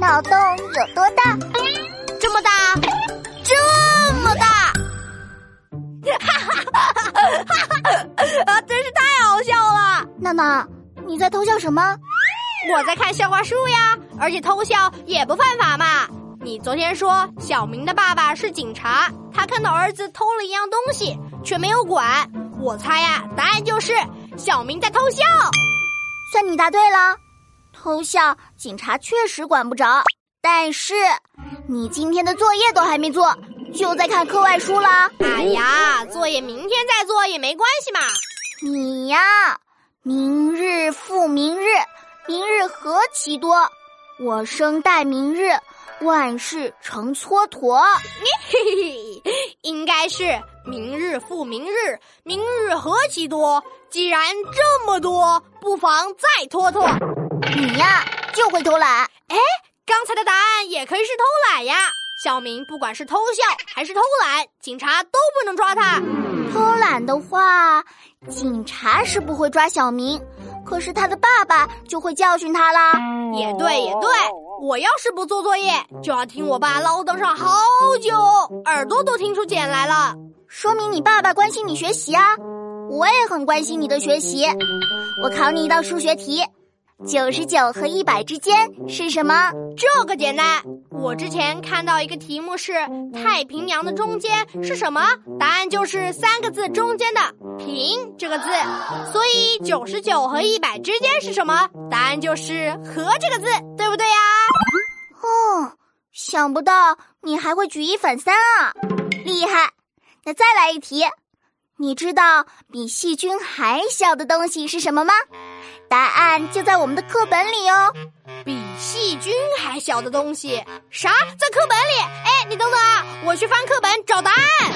脑洞有多大？这么大，这么大！哈哈哈哈哈哈！真是太好笑了。娜娜，你在偷笑什么？我在看笑话书呀，而且偷笑也不犯法嘛。你昨天说小明的爸爸是警察，他看到儿子偷了一样东西，却没有管。我猜呀，答案就是小明在偷笑。算你答对了，偷笑警察确实管不着。但是你今天的作业都还没做，就在看课外书了。哎呀，作业明天再做也没关系嘛。你呀，明日复明日，明日何其多，我生待明日，万事成蹉跎。嘿嘿，应该是明日复明日，明日何其多。既然这么多，不妨再拖拖。你呀，就会偷懒。哎，刚才的答案也可以是偷懒呀。小明不管是偷笑还是偷懒，警察都不能抓他。偷懒的话，警察是不会抓小明，可是他的爸爸就会教训他啦。也对，也对。我要是不做作业，就要听我爸唠叨上好久，耳朵都听出茧来了。说明你爸爸关心你学习啊。我也很关心你的学习，我考你一道数学题：九十九和一百之间是什么？这个简单。我之前看到一个题目是太平洋的中间是什么？答案就是三个字中间的“平”这个字。所以九十九和一百之间是什么？答案就是“和”这个字，对不对呀？哦，想不到你还会举一反三啊，厉害！那再来一题。你知道比细菌还小的东西是什么吗？答案就在我们的课本里哦。比细菌还小的东西？啥？在课本里？哎，你等等啊，我去翻课本找答案。